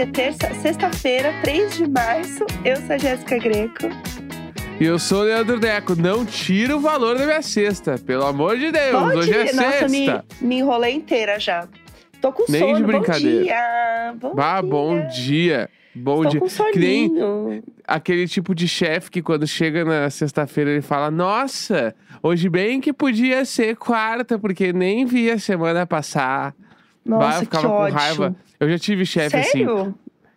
Hoje é terça, sexta-feira, 3 de março. Eu sou a Jéssica Greco. E eu sou o Leandro Deco. Não tira o valor da minha cesta, pelo amor de Deus. Bom Hoje dia. é Nossa, sexta. me, me enrolei inteira já. Tô com Nem sono. de brincadeira. Bom dia. Bom dia. bom dia. Bom Tô dia. com Que nem aquele tipo de chefe que quando chega na sexta-feira ele fala: Nossa, hoje bem que podia ser quarta, porque nem vi a semana passar. Bah, Nossa, eu que ficava com ódio. raiva. Eu já tive chefe assim.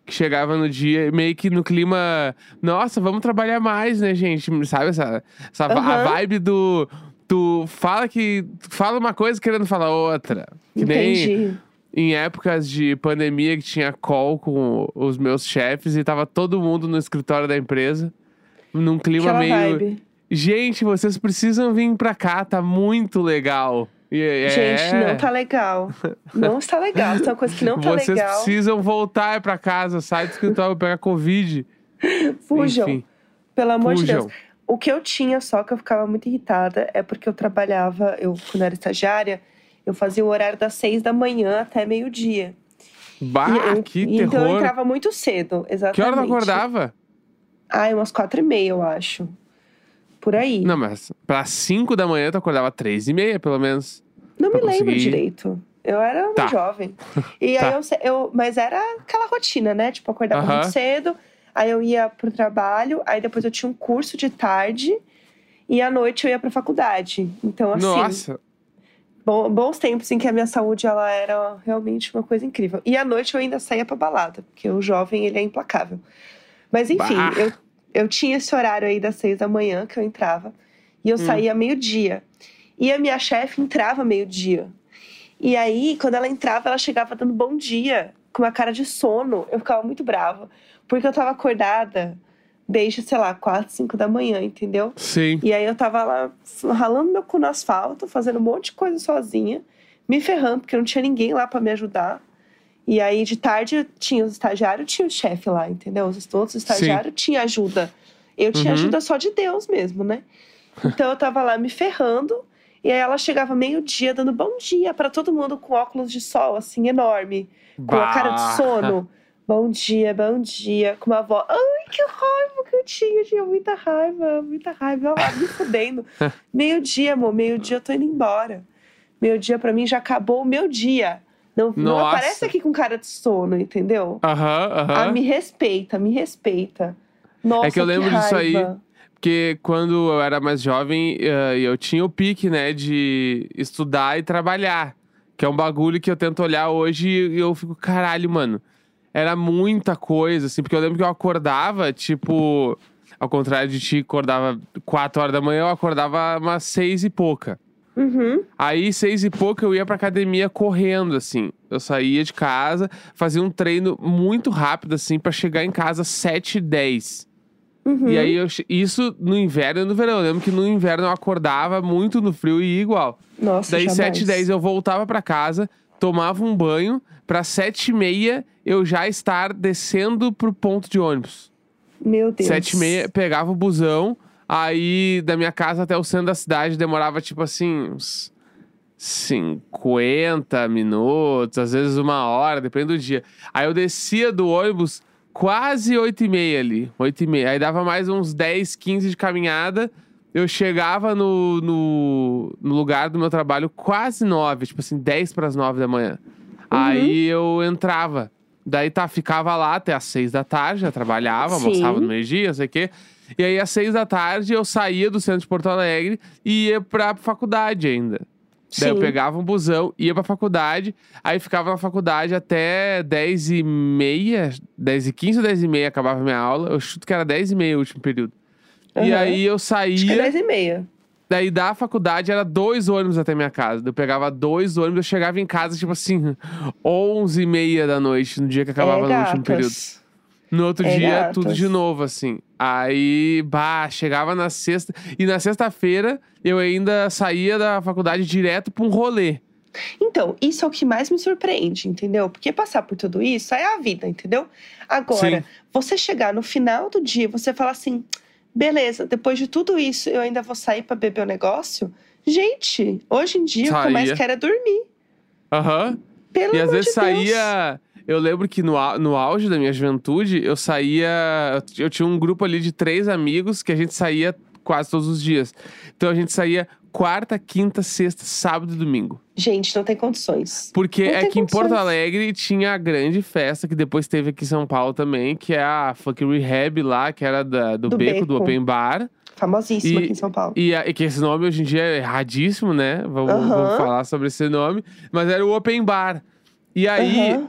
Que chegava no dia meio que no clima, nossa, vamos trabalhar mais, né, gente? Sabe essa, essa va- a vibe do tu fala que fala uma coisa querendo falar outra. Que nem Entendi. em épocas de pandemia que tinha call com os meus chefes e tava todo mundo no escritório da empresa, num clima Aquela meio, vibe. gente, vocês precisam vir pra cá, tá muito legal. E é- Gente, não tá legal. Não está legal. Isso é uma coisa que não tá Vocês legal. precisam voltar pra casa, sai do escritório, pegar covid. Fujam. Enfim. Pelo amor de. Deus. O que eu tinha só que eu ficava muito irritada é porque eu trabalhava, eu quando era estagiária, eu fazia o horário das seis da manhã até meio-dia. Bah, eu- que e Então eu terror. entrava muito cedo, exatamente. que hora tu acordava? Ai, umas quatro e meia, eu acho. Por aí. Não, mas pra 5 da manhã tu acordava três e meia, pelo menos. Não me pra lembro conseguir- direito. Eu era uma Tá. jovem. E Tá. aí eu, eu. Mas era aquela rotina, né? Tipo, acordava muito cedo, aí eu ia pro trabalho, aí depois eu tinha um curso de tarde e à noite eu ia pra faculdade. Então, assim. Nossa, Bom- bons tempos em que a minha saúde ela era realmente uma coisa incrível. E à noite eu ainda saía pra balada, porque o jovem ele é implacável. Mas enfim, Bah. eu, eu tinha esse horário aí das seis da manhã que eu entrava. E eu Hum. saía meio-dia. E a minha chefe entrava meio-dia. E aí, quando ela entrava, ela chegava dando bom dia, com uma cara de sono. Eu ficava muito brava. Porque eu tava acordada desde, sei lá, quatro, cinco da manhã, entendeu? sim. E aí eu tava lá ralando meu cu no asfalto, fazendo um monte de coisa sozinha, me ferrando, porque não tinha ninguém lá pra me ajudar. E aí de tarde tinha os estagiários, tinha o chefe lá, entendeu? Os outros estagiários tinha ajuda. Eu tinha Uhum. ajuda só de Deus mesmo, né? Então eu tava lá me ferrando. E aí ela chegava meio-dia dando bom dia pra todo mundo com óculos de sol, assim, enorme, com a cara de Bah. sono. Bom dia, bom dia, com uma voz. Ai, que raiva que eu tinha, eu tinha muita raiva, muita raiva. Eu lá me fudendo. Meio-dia, amor, meio-dia eu tô indo embora. Meio-dia pra mim já acabou o meu dia. Não, não aparece aqui com cara de sono, entendeu? Aham, Ah, aham. me respeita, me respeita. Nossa, É que eu lembro disso aí. Porque quando eu era mais jovem, eh, eu tinha o pique, né, de estudar e trabalhar. Que é um bagulho que eu tento olhar hoje e eu fico, caralho, mano. Era muita coisa, assim, porque eu lembro que eu acordava, tipo, ao contrário de ti, acordava 4 horas da manhã, eu acordava umas seis e pouca. Uhum. Aí, seis e pouco, eu ia pra academia correndo, assim. Eu saía de casa, fazia um treino muito rápido, assim, pra chegar em casa sete e dez. Uhum. E aí, eu, isso no inverno e no verão. Eu lembro que no inverno eu acordava muito no frio e ia igual. Nossa, Daí, jamais. sete e dez, eu voltava pra casa, tomava um banho, pra sete e meia eu já estar descendo pro ponto de ônibus. Meu Deus. Sete e meia, pegava o busão, aí da minha casa até o centro da cidade demorava tipo assim, uns 50 minutos, às vezes uma hora, depende do dia. Aí eu descia do ônibus quase 8 e meia ali, 8 e meia. Aí dava mais uns 10, 15 de caminhada. Eu chegava no, no, no lugar do meu trabalho quase 9, tipo assim, 10 para as 9 da manhã. Aí eu entrava. Daí tá, ficava lá até às seis da tarde, já trabalhava, Sim. almoçava no meio-dia, não sei o quê. E aí, às seis da tarde, eu saía do centro de Porto Alegre e ia pra faculdade ainda. Daí eu pegava um busão, ia pra faculdade, aí ficava na faculdade até 10 e meia, 10 e 15 ou 10 e meia acabava a minha aula. Eu chuto que era 10 e meia o último período. E Aham. aí eu Acho que é saía, 10 e meia. daí da faculdade era dois ônibus até minha casa. Eu pegava dois ônibus, eu chegava em casa, tipo assim, 11 e meia da noite, no dia que acabava é, no último período. No outro É, dia, gatas. tudo de novo, assim. Aí, bah, chegava na sexta. E na sexta-feira, eu ainda saía da faculdade direto pra um rolê. Então, isso é o que mais me surpreende, entendeu? Porque passar por tudo isso é a vida, entendeu? Agora, Sim. você chegar no final do dia, você falar assim: beleza, depois de tudo isso, eu ainda vou sair pra beber o negócio? Gente, hoje em dia o que eu mais Saía. quero é dormir. Aham. Pelo E às vezes de saía. Eu lembro que no, no auge da minha juventude, eu saía. Eu tinha um grupo ali de três amigos que a gente saía quase todos os dias. Então a gente saía quarta, quinta, sexta, sábado e domingo. Gente, não tem condições. Porque Não é que em Porto condições. Alegre tinha a grande festa que depois teve aqui em São Paulo também, que é a Funk Rehab lá, que era da- do, Do beco, do Beco. Open Bar. Famosíssima E- aqui em São Paulo. E, a- e que esse nome hoje em dia é erradíssimo, né? Vamos, Aham. vamos falar sobre esse nome. Mas era o Open Bar. E aí, Aham.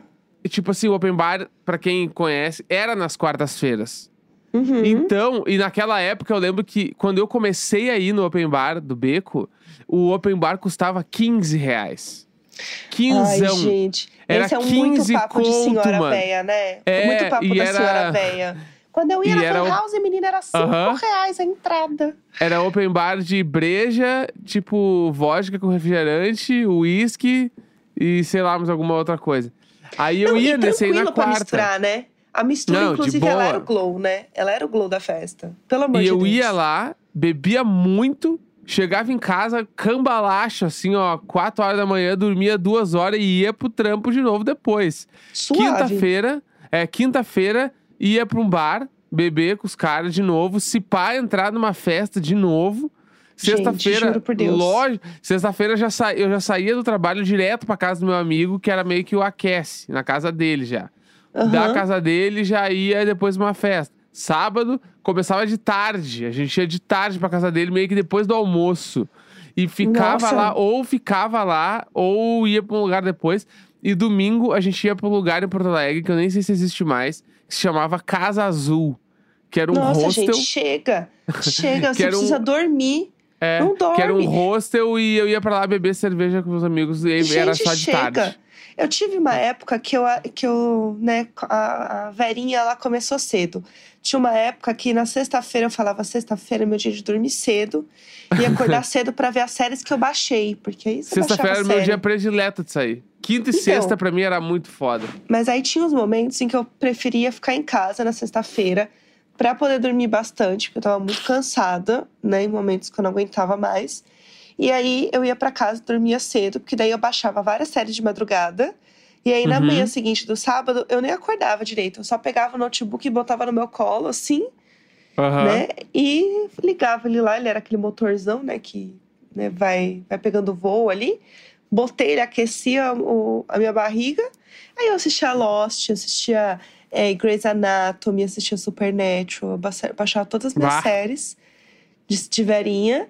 Tipo assim, o Open Bar, pra quem conhece, era nas quartas-feiras. Uhum. Então, e naquela época eu lembro que quando eu comecei a ir no Open Bar do Beco, o Open Bar custava 15 reais. Ai, Quinzão. gente. Era Esse é um muito 15 papo de conto, senhora mano. véia, né? É, muito papo e da era- senhora véia. Quando eu ia na era Fan o- House, menina, era 5 Aham. reais a entrada. Era open bar de breja, tipo vodka com refrigerante, uísque e sei lá, mais alguma outra coisa. Aí eu Não, ia e nesse aí na quarta. misturar, né? A mistura, Não, inclusive, ela era o glow, né? Ela era o glow da festa. Pelo amor E de eu Deus. ia lá, bebia muito, chegava em casa cambalacho, assim, ó, 4 horas da manhã, dormia duas horas e ia pro trampo de novo depois. Quinta-feira, é, quinta-feira, ia pra um bar, beber com os caras de novo, se pá, entrar numa festa de novo. Sexta-feira, lógico. Sexta-feira eu já sa... eu já saía do trabalho direto pra casa do meu amigo, que era meio que o aquece, na casa dele já. Da Aham. casa dele já ia depois uma festa. Sábado começava de tarde. A gente ia de tarde pra casa dele, meio que depois do almoço. E ficava Nossa. lá, ou ficava lá, ou ia pra um lugar depois. E domingo a gente ia pra um lugar em Porto Alegre, que eu nem sei se existe mais, que se chamava Casa Azul. Que era um Nossa, hostel. gente, chega. Chega, você um- precisa dormir. É, Não que era um dorme. hostel e eu ia pra lá beber cerveja com meus amigos. E Gente, era só de chega. tarde. Eu tive uma época que eu, que eu né, a, a Verinha, ela começou cedo. Tinha uma época que na sexta-feira eu falava, sexta-feira é meu dia de dormir cedo. E acordar cedo pra ver as séries que eu baixei. Porque você Sexta-feira era meu dia predileto de sair. Quinta e Então. sexta pra mim era muito foda. Mas aí tinha os momentos em que eu preferia ficar em casa na sexta-feira pra poder dormir bastante, porque eu tava muito cansada, né, em momentos que eu não aguentava mais. E aí eu ia pra casa, dormia cedo, porque daí eu baixava várias séries de madrugada. E aí na Uhum. manhã seguinte do sábado, eu nem acordava direito, eu só pegava o notebook e botava no meu colo assim, Aham. né? E ligava ele lá, ele era aquele motorzão, né, que né, vai vai pegando voo ali. Botei, ele aquecia o- a minha barriga. Aí eu assistia Lost, assistia é, Grey's Anatomy, assistia Supernatural, baixa- baixava todas as minhas Bah. séries de, de verinha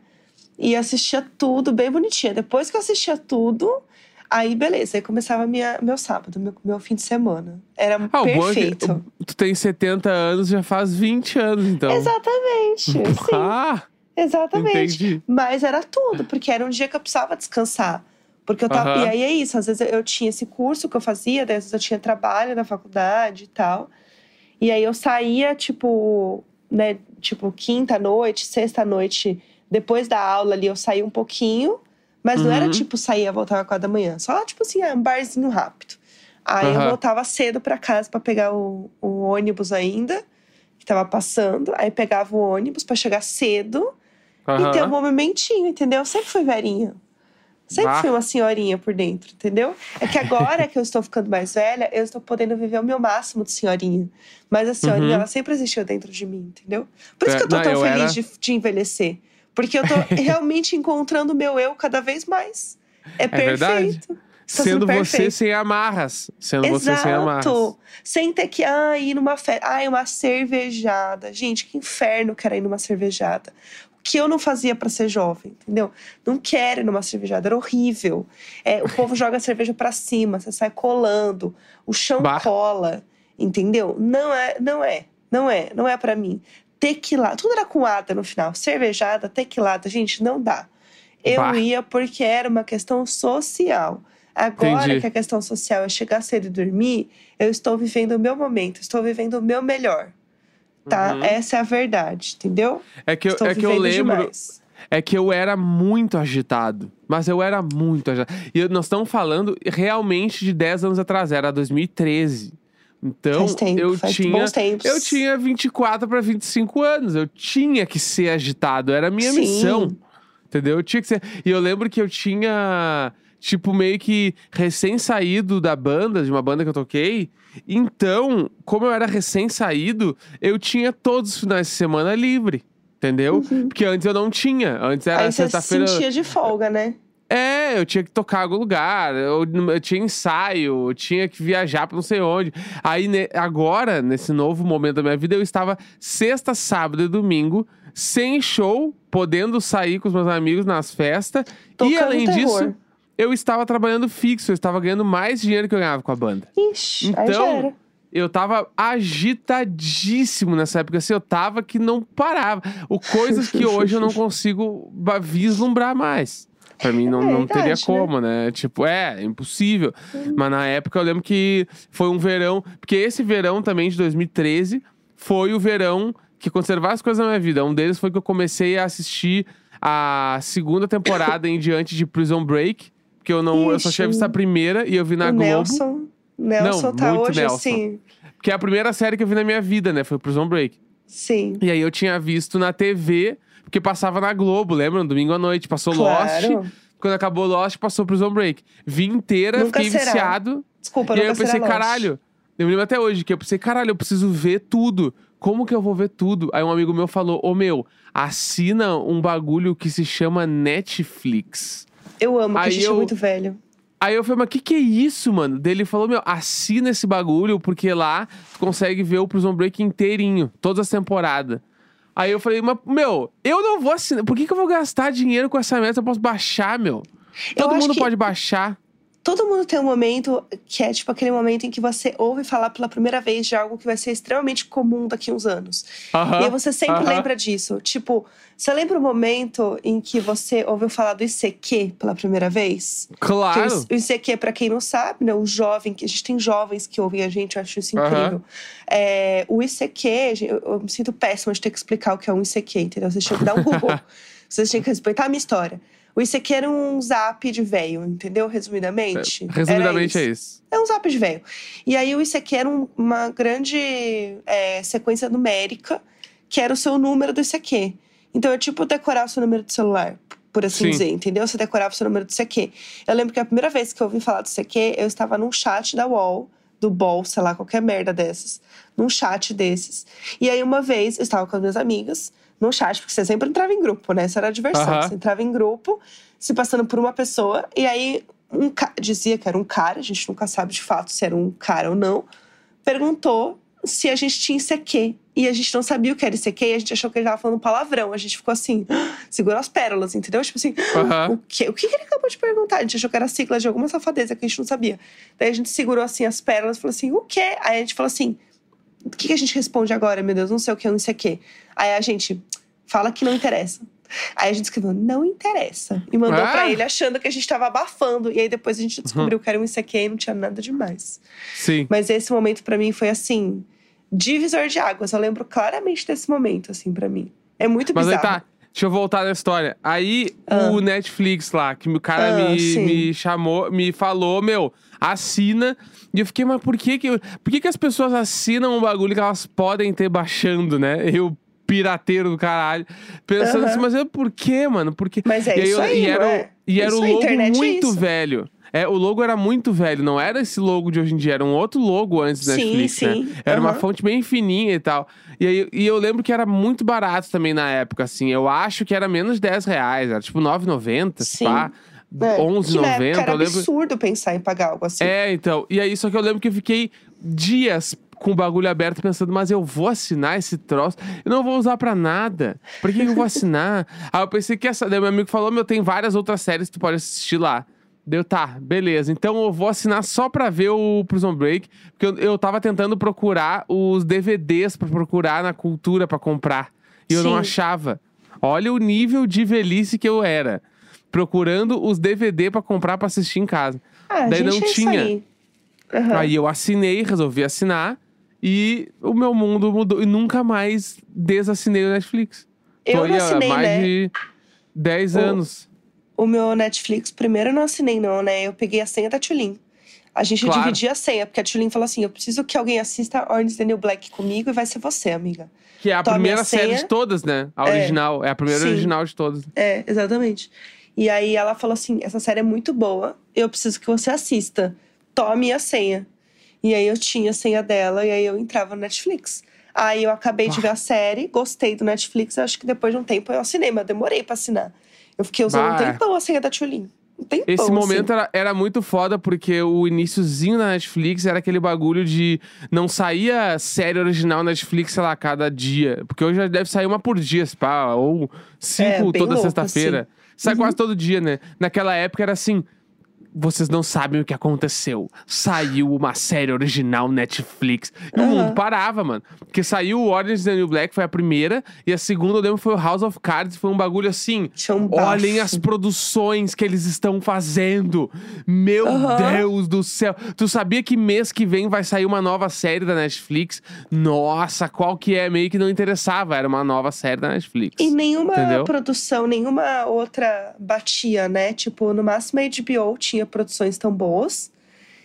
e assistia tudo bem bonitinha. Depois que eu assistia tudo, aí beleza, aí começava minha, meu sábado, meu, meu fim de semana. Era Ah, bom é que perfeito. tu tem 70 anos, já faz 20 anos, então. Exatamente, sim, Ah, exatamente. entendi. Mas era tudo, porque era um dia que eu precisava descansar. Porque eu tava. Aham. E aí é isso, às vezes eu- eu tinha esse curso que eu fazia, às vezes eu tinha trabalho na faculdade e tal. E aí eu saía, tipo, né, tipo, quinta noite, sexta noite, depois da aula ali, eu saía um pouquinho, mas não era Uhum. tipo saía, voltava às quatro da manhã. Só, tipo assim, ah, um barzinho rápido. Aí eu Aham. voltava cedo pra casa pra pegar o, o ônibus ainda, que tava passando. Aí pegava o ônibus pra chegar cedo e ter um movimentinho, entendeu? Eu sempre fui velhinha. Sempre Bah. fui uma senhorinha por dentro, entendeu? É que agora que eu estou ficando mais velha, eu estou podendo viver o meu máximo de senhorinha. Mas a senhorinha, Uhum. ela sempre existiu dentro de mim, entendeu? Por isso É, que eu não, tão eu feliz era- de, de envelhecer. Porque eu tô realmente encontrando o meu eu cada vez mais. É, verdade. perfeito. Tá sendo Sendo você sem amarras. Sendo você sem amarras. Exato. Sem ter que ah, ir numa festa. Ai, uma cervejada. Gente, que inferno que era ir numa cervejada. Que eu não fazia pra ser jovem, entendeu? Não quero ir numa cervejada, era horrível. É, o povo joga a cerveja pra cima, você sai colando, o chão Bah. cola, entendeu? Não é, não é, não é, não é pra mim. Tequilada, tudo era com ada no final. Cervejada, tequilada, gente, não dá. Eu Bah. ia porque era uma questão social. Agora Entendi. que a questão social é chegar cedo e dormir, eu estou vivendo o meu momento, estou vivendo o meu melhor. Tá? Uhum. Essa é a verdade, entendeu? É que, eu- estou é que eu lembro. demais. É que eu era muito agitado. Mas eu era muito agitado. E eu- nós estamos falando realmente de 10 anos atrás, era 2013. Então, Faz tempo, eu faz tinha. bons tempos. Eu tinha 24 para 25 anos. Eu tinha que ser agitado. Era a minha Sim. missão. Entendeu? Eu tinha que ser. E eu lembro que eu tinha. Tipo, meio que recém-saído da banda, de uma banda que eu toquei. Então, como eu era recém-saído, eu tinha todos os finais de semana livre. Entendeu? Porque antes eu não tinha. Antes era Uhum. Aí você se sexta-feira. sentia de folga, né? É, eu tinha que tocar em algum lugar, eu, eu tinha ensaio, eu tinha que viajar pra não sei onde. Aí, ne- agora, nesse novo momento da minha vida, eu estava sexta, sábado e domingo, sem show, podendo sair com os meus amigos nas festas. e Tocando além terror. disso, eu estava trabalhando fixo, eu estava ganhando mais dinheiro que eu ganhava com a banda. Ixi, Então, eu tava agitadíssimo nessa época, assim, eu tava que não parava. O coisas que hoje eu não consigo vislumbrar mais. Pra mim não, É não teria né? como, né? Tipo, é, impossível. Mas na época eu lembro que foi um verão, porque esse verão também de 2013 foi o verão que aconteceram várias coisas na minha vida. Um deles foi que eu comecei a assistir a segunda temporada em diante de Prison Break, porque eu não, eu só tinha Ixi. visto a primeira e eu vi na o Globo. Nelson, Nelson Não, tá muito hoje Nelson. assim. Que é a primeira série que eu vi na minha vida, né? Foi Prison Break. Sim. E aí eu tinha visto na TV, porque passava na Globo, lembra? No domingo à noite. Passou Claro. Lost. Quando acabou Lost, passou Prison Break. Vi inteira, Nunca fiquei será. viciado. Desculpa, e aí eu pensei, Lost. caralho. Eu me lembro até hoje que eu pensei, caralho, eu preciso ver tudo. Como que eu vou ver tudo? Aí um amigo meu falou, ô meu, assina um bagulho que se chama Netflix. Eu amo, que a Aí gente eu- é muito velho. Aí eu falei, mas que que é isso, mano? Daí ele falou, meu, assina esse bagulho, porque lá tu consegue ver o Prison Break inteirinho, todas as temporadas. Aí eu falei, mas, meu, eu não vou assinar. Por que, que eu vou gastar dinheiro com essa meta? Eu posso baixar, meu. Eu Todo mundo que- pode baixar. Todo mundo tem um momento que é tipo aquele momento em que você ouve falar pela primeira vez de algo que vai ser extremamente comum daqui a uns anos. Aham, E aí você sempre aham. lembra disso. Tipo, você lembra o momento em que você ouviu falar do ICQ pela primeira vez? Que Claro. O ICQ, pra quem não sabe, né? O jovem, que a gente tem jovens que ouvem a gente, eu acho isso incrível. É, o ICQ, eu me sinto péssima de ter que explicar o que é um ICQ, entendeu? Vocês tinham que dar um Google. Vocês tinham que respeitar a minha história. O ICQ era um zap de velho, entendeu? Resumidamente. Resumidamente Era é isso. isso. É um zap de velho. E aí o ICQ era um- uma grande é, sequência numérica, que era o seu número do ICQ. Então é tipo decorar o seu número de celular, por assim Sim. dizer, entendeu? Você decorava o seu número do ICQ. Eu lembro que a primeira vez que eu ouvi falar do ICQ, eu estava num chat da UOL, do BOL, sei lá, qualquer merda dessas. Num chat desses. E aí uma vez, eu estava com as minhas amigas, num chat, porque você sempre entrava em grupo, né? Isso era a diversão. Aham. Você entrava em grupo, se passando por uma pessoa, e aí um dizia que era um cara, a gente nunca sabe de fato se era um cara ou não, perguntou se a gente tinha ICQ. E a gente não sabia o que era ICQ, e a gente achou que ele tava falando palavrão. A gente ficou assim, segurou as pérolas, entendeu? Tipo assim, Aham. o quê? O que que ele acabou de perguntar? A gente achou que era sigla de alguma safadeza que a gente não sabia. Daí a gente segurou assim as pérolas e falou assim, o quê? Aí a gente falou assim, o que, que a gente responde agora, meu Deus? Não sei o que, não sei o quê. Aí a gente fala que não interessa. Aí a gente escreveu, não interessa. E mandou Ah. pra ele achando que a gente tava abafando. E aí depois a gente descobriu que era um ICQ e não tinha nada demais. Sim. Mas esse momento pra mim foi assim, divisor de águas. Eu lembro claramente desse momento, assim, pra mim. É muito Mas aí bizarro. tá. Deixa eu voltar na história. Aí Ah. o Netflix lá, que o cara Ah, me, sim. me chamou, me falou, meu, assina. E eu fiquei, mas por que que, por que que as pessoas assinam um bagulho que elas podem ter baixando, né? Eu, pirateiro do caralho. Pensando assim, mas eu, por quê, mano? Por quê? Mas é e isso eu- aí, e era, é? e era Isso o logo é muito isso. velho. É, o logo era muito velho, não era esse logo de hoje em dia, era um outro logo antes do Sim, Netflix, né? sim. Era uma Aham. fonte bem fininha e tal. E, aí, e eu lembro que era muito barato também na época, assim. Eu acho que era menos de 10 reais, era tipo 9,90, Sim. pá. É, 11,90, que na época era eu lembro. absurdo pensar em pagar algo assim. É, então. E aí, só que eu lembro que eu fiquei dias com o bagulho aberto pensando, mas eu vou assinar esse troço? Eu não vou usar pra nada. Por que, que eu vou assinar? aí eu pensei que essa. Daí meu amigo falou: meu, tem várias outras séries que tu pode assistir lá. Deu, tá, beleza. Então eu vou assinar só pra ver o Prison Break. Porque eu, eu tava tentando procurar os DVDs pra procurar na cultura pra comprar. E eu não Sim. achava. Olha o nível de velhice que eu era. Procurando os DVD pra comprar pra assistir em casa. Ah, Daí não é tinha. aí. Aham. Aí eu assinei, resolvi assinar. E o meu mundo mudou. E nunca mais desassinei o Netflix. Eu Tô não aí assinei, mais né? de 10 O- anos. O meu Netflix, primeiro eu não assinei, não, né? Eu peguei a senha da Tulin. A gente Claro. dividia a senha, porque a Tulin falou assim: eu preciso que alguém assista Orange the New Black comigo e vai ser você, amiga. Que é a tome primeira a série de todas, né? A É. original. É a primeira Sim. original de todas. É, exatamente. E aí ela falou assim: essa série é muito boa, eu preciso que você assista. Tome a senha. E aí eu tinha a senha dela e aí eu entrava no Netflix. Aí eu acabei de ver a série, gostei do Netflix. Acho que depois de um tempo eu assinei, mas eu demorei pra assinar. Eu fiquei usando Bah. um tempão a senha da Tchulin. Um tempão, Esse assim. momento era, era muito foda porque o iniciozinho da Netflix era aquele bagulho de não saía série original Netflix, sei lá, cada dia. Porque hoje já deve sair uma por dia, pá, ou cinco É, toda sexta-feira. Sai Uhum. quase todo dia, né? Naquela época era assim. Vocês não sabem o que aconteceu. Saiu uma série original Netflix. E o Aham. mundo parava, mano. Porque saiu o Orange is the New Black, foi a primeira. E a segunda, eu lembro, foi o House of Cards. Foi um bagulho assim. Um. Olhem as produções que eles estão fazendo. Meu Aham. Deus do céu. Tu sabia que mês que vem vai sair uma nova série da Netflix? Nossa, qual que é? Meio que não interessava. Era uma nova série da Netflix. E nenhuma Entendeu? produção, nenhuma outra batia, né? Tipo, no máximo a HBO tinha produções tão boas.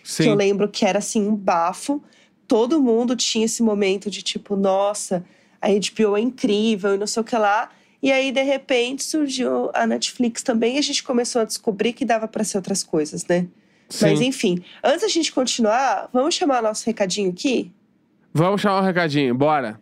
Que eu Sim. lembro que era assim, um bafo. Todo mundo tinha esse momento de tipo, nossa, a HBO é incrível e não sei o que lá. E aí, de repente, surgiu a Netflix também e a gente começou a descobrir que dava pra ser outras coisas, né? Mas Sim. enfim, antes da gente continuar, vamos chamar nosso recadinho aqui? Vamos chamar um recadinho, bora.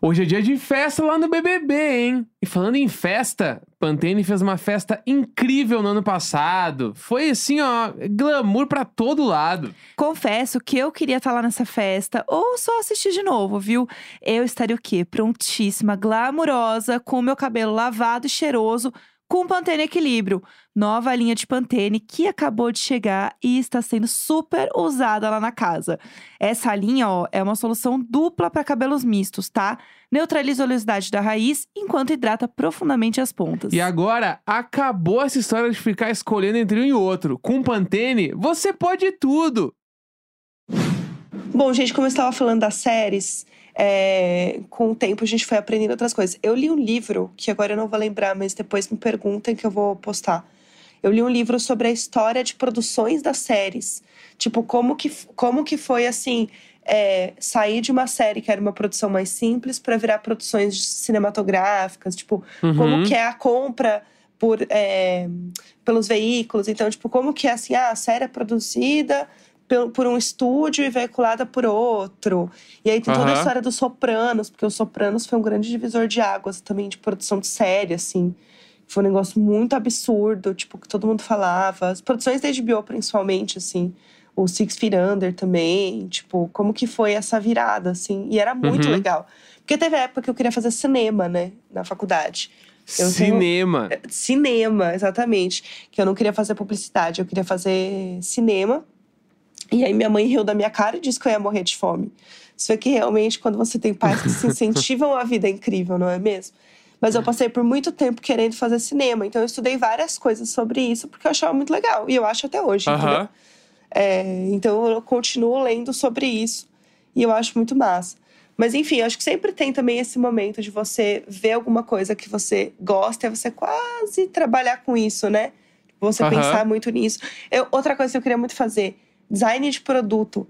Hoje é dia de festa lá no BBB, hein? E falando em festa, Pantene fez uma festa incrível no ano passado. Foi assim, ó, glamour pra todo lado. Confesso que eu queria estar lá nessa festa ou só assistir de novo, viu? Eu estaria o quê? Prontíssima, glamurosa, com o meu cabelo lavado e cheiroso, com Pantene Equilíbrio. Nova linha de Pantene que acabou de chegar e está sendo super usada lá na casa. Essa linha, ó, é uma solução dupla para cabelos mistos, tá? Neutraliza a oleosidade da raiz enquanto hidrata profundamente as pontas. E agora, acabou essa história de ficar escolhendo entre um e outro. Com Pantene, você pode tudo. Bom, gente, como eu estava falando das séries, é, com o tempo a gente foi aprendendo outras coisas. Eu li um livro, que agora eu não vou lembrar, mas depois me perguntem que eu vou postar. Eu li um livro sobre a história de produções das séries. Tipo, como que, como que foi, assim, é, sair de uma série que era uma produção mais simples para virar produções cinematográficas. Tipo, como Uhum. que é a compra por, é, pelos veículos. Então, tipo, como que é, assim, ah, a série é produzida por um estúdio e veiculada por outro. E aí tem toda a Aham. história dos Sopranos, porque os Sopranos foi um grande divisor de águas também de produção de série, assim. Foi um negócio muito absurdo, tipo, que todo mundo falava. As produções da HBO, principalmente, assim. O Six Feet Under também, tipo, como que foi essa virada, assim. E era muito Uhum. legal. Porque teve a época que eu queria fazer cinema, né, na faculdade. Eu tenho- Cinema. Cinema, exatamente. Que eu não queria fazer publicidade, eu queria fazer cinema. E aí minha mãe riu da minha cara e disse que eu ia morrer de fome. Isso é que realmente, quando você tem pais que se incentivam a vida é incrível, não é mesmo? Mas eu passei por muito tempo querendo fazer cinema. Então eu estudei várias coisas sobre isso, porque eu achava muito legal. E eu acho até hoje. É, então eu continuo lendo sobre isso e eu acho muito massa. Mas enfim, eu acho que sempre tem também esse momento de você ver alguma coisa que você gosta e você quase trabalhar com isso, né? Você pensar muito nisso. Eu- outra coisa que eu queria muito fazer, design de produto.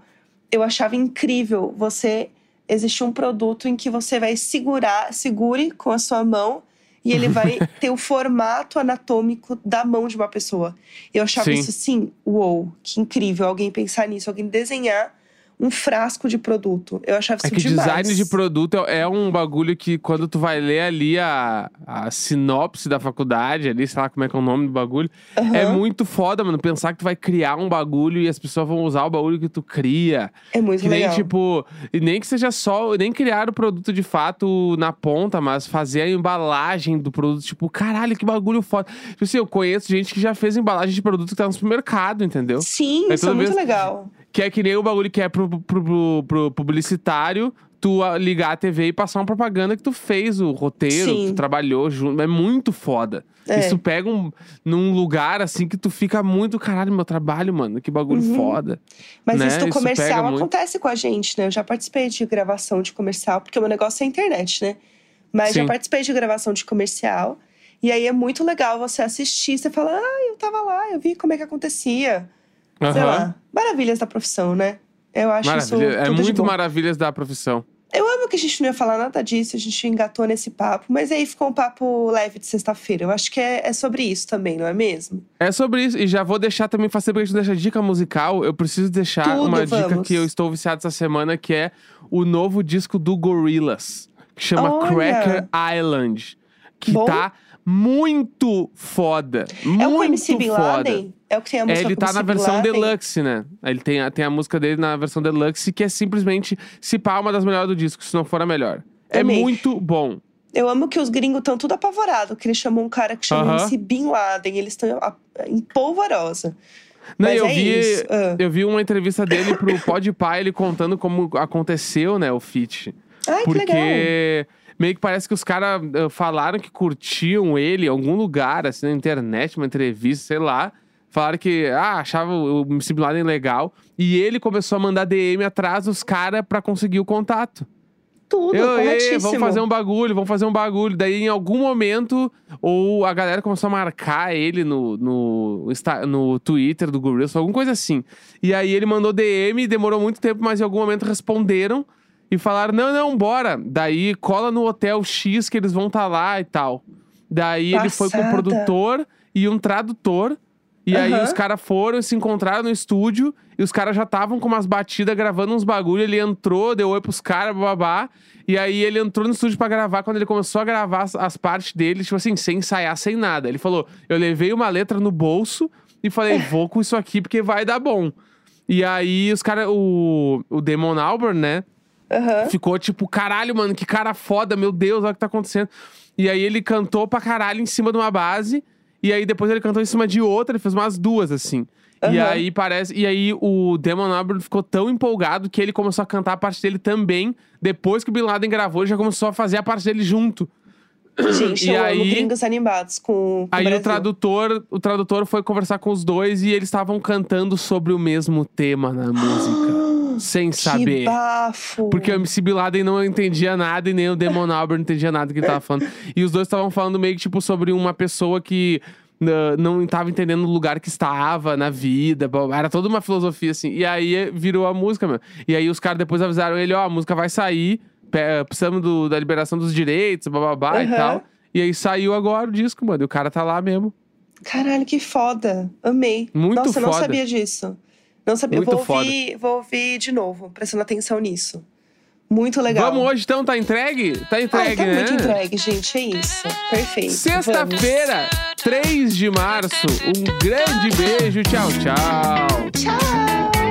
Eu achava incrível você existir um produto em que você vai segurar, segure com a sua mão e ele vai ter o formato anatômico da mão de uma pessoa. Eu achava Sim. isso assim, uou, que incrível alguém pensar nisso, alguém desenhar um frasco de produto. Eu achava É isso que demais. design de produto é é um bagulho que quando tu vai ler ali a, a sinopse da faculdade, ali, sei lá como é que é o nome do bagulho, Aham. é muito foda, mano. Pensar que tu vai criar um bagulho e as pessoas vão usar o bagulho que tu cria. É muito Que nem, legal. tipo, e nem que seja só, nem criar o produto de fato na ponta, mas fazer a embalagem do produto, tipo, caralho, que bagulho foda. Tipo assim, eu conheço gente que já fez embalagem de produto que tá no supermercado, entendeu? Sim, É isso é muito vez- legal. Que é que nem o bagulho que é pro, pro, pro- pro publicitário, tu ligar a TV e passar uma propaganda que tu fez o roteiro, Sim. tu trabalhou junto. É muito foda. É. Isso pega um, num lugar assim que tu fica muito, caralho, meu trabalho, mano, que bagulho Uhum. foda. Mas né? isso do Isso comercial muito. acontece com a gente, né? Eu já participei de gravação de comercial, porque o meu negócio é internet, né? Mas já Sim. participei de gravação de comercial. E aí é muito legal você assistir, você fala, ah, eu tava lá, eu vi como é que acontecia. Sei Aham. lá. Maravilhas da profissão, né? Eu acho isso. Maravilha. É tudo de muito maravilhas da profissão. Eu amo que a gente não ia falar nada disso, a gente engatou nesse papo, mas aí ficou um papo leve de sexta-feira. Eu acho que é, é sobre isso também, não é mesmo? É sobre isso. E já vou deixar também, fazer porque a gente deixa dica musical. Eu preciso deixar Tudo, uma dica vamos. que eu estou viciado essa semana, que é o novo disco do Gorillaz, que chama Olha! Cracker Island. Que Bom. tá muito foda. muito é o com MC Bin foda. É o que tem a É, música ele com tá na versão Laden? deluxe, né? Ele tem a, tem a música dele na versão deluxe, que é simplesmente, se pá, uma das melhores do disco, se não for a melhor. É Amei. muito bom. Eu amo que os gringos estão tudo apavorados, que eles chamam um cara que chama Aham. MC Bin Laden. Eles estão em polvorosa. Não, Mas eu é vi. Ah. eu vi uma entrevista dele pro Podpah, ele contando como aconteceu, né, o feat. Ai, que legal. Porque meio que parece que os caras falaram que curtiam ele em algum lugar, assim, na internet, uma entrevista, sei lá. Falaram que, ah, achava o Bin Laden legal. E ele começou a mandar DM atrás dos caras pra conseguir o contato. Tudo, Eu, corretíssimo. vamos fazer um bagulho, vamos fazer um bagulho. Daí, em algum momento, ou a galera começou a marcar ele no, no, no Twitter do Gorillaz, alguma coisa assim. E aí ele mandou DM, demorou muito tempo, mas em algum momento responderam e falaram: não, não, bora. Daí cola no hotel X que eles vão estar lá e tal. Daí ele foi com o Passada. produtor e um tradutor. E aí Aham. os caras foram, se encontraram no estúdio e os caras já estavam com umas batidas gravando uns bagulho. Ele entrou, deu oi pros caras, babá. E aí ele entrou no estúdio pra gravar. Quando ele começou a gravar as, as partes dele, tipo assim, sem ensaiar, sem nada. Ele falou: Eu levei uma letra no bolso e falei, vou com isso aqui porque vai dar bom. E aí os caras, o, o Damon Albarn, né? Aham. Ficou tipo, caralho, mano, que cara foda, meu Deus, olha o que tá acontecendo. E aí ele cantou pra caralho em cima de uma base. E aí depois ele cantou em cima de outra, ele fez umas duas, assim. E Aham. aí parece. E aí o Damon Albarn ficou tão empolgado que ele começou a cantar a parte dele também. Depois que o Bin Laden gravou, ele já começou a fazer a parte dele junto. Gente, E eu aí- amo gringos animados com, com Aí o o tradutor, o tradutor foi conversar com os dois e eles estavam cantando sobre o mesmo tema na música. sem Que saber. bafo. Porque o MC Bin Laden não entendia nada e nem o Damon Albarn não entendia nada que ele tava falando. E os dois estavam falando meio que, tipo, sobre uma pessoa que ah, não estava entendendo o lugar que estava na vida. Era toda uma filosofia, assim. E aí virou a música, meu. E aí os caras depois avisaram ele, ó, a música vai sair, precisamos do- da liberação dos direitos, bababá e Aham. tal. E aí saiu agora o disco, mano. E o cara tá lá mesmo. Caralho, que foda. Amei. Muito Nossa, eu não foda. sabia disso. Não sabia. Muito vou, ouvir, vou ouvir de novo, prestando atenção nisso. Muito legal. Vamos hoje então, tá entregue? Tá Ai, entregue, tá né? muito entregue, gente. É isso. Perfeito. Sexta-feira, 3 de março. Um grande beijo. Tchau, tchau.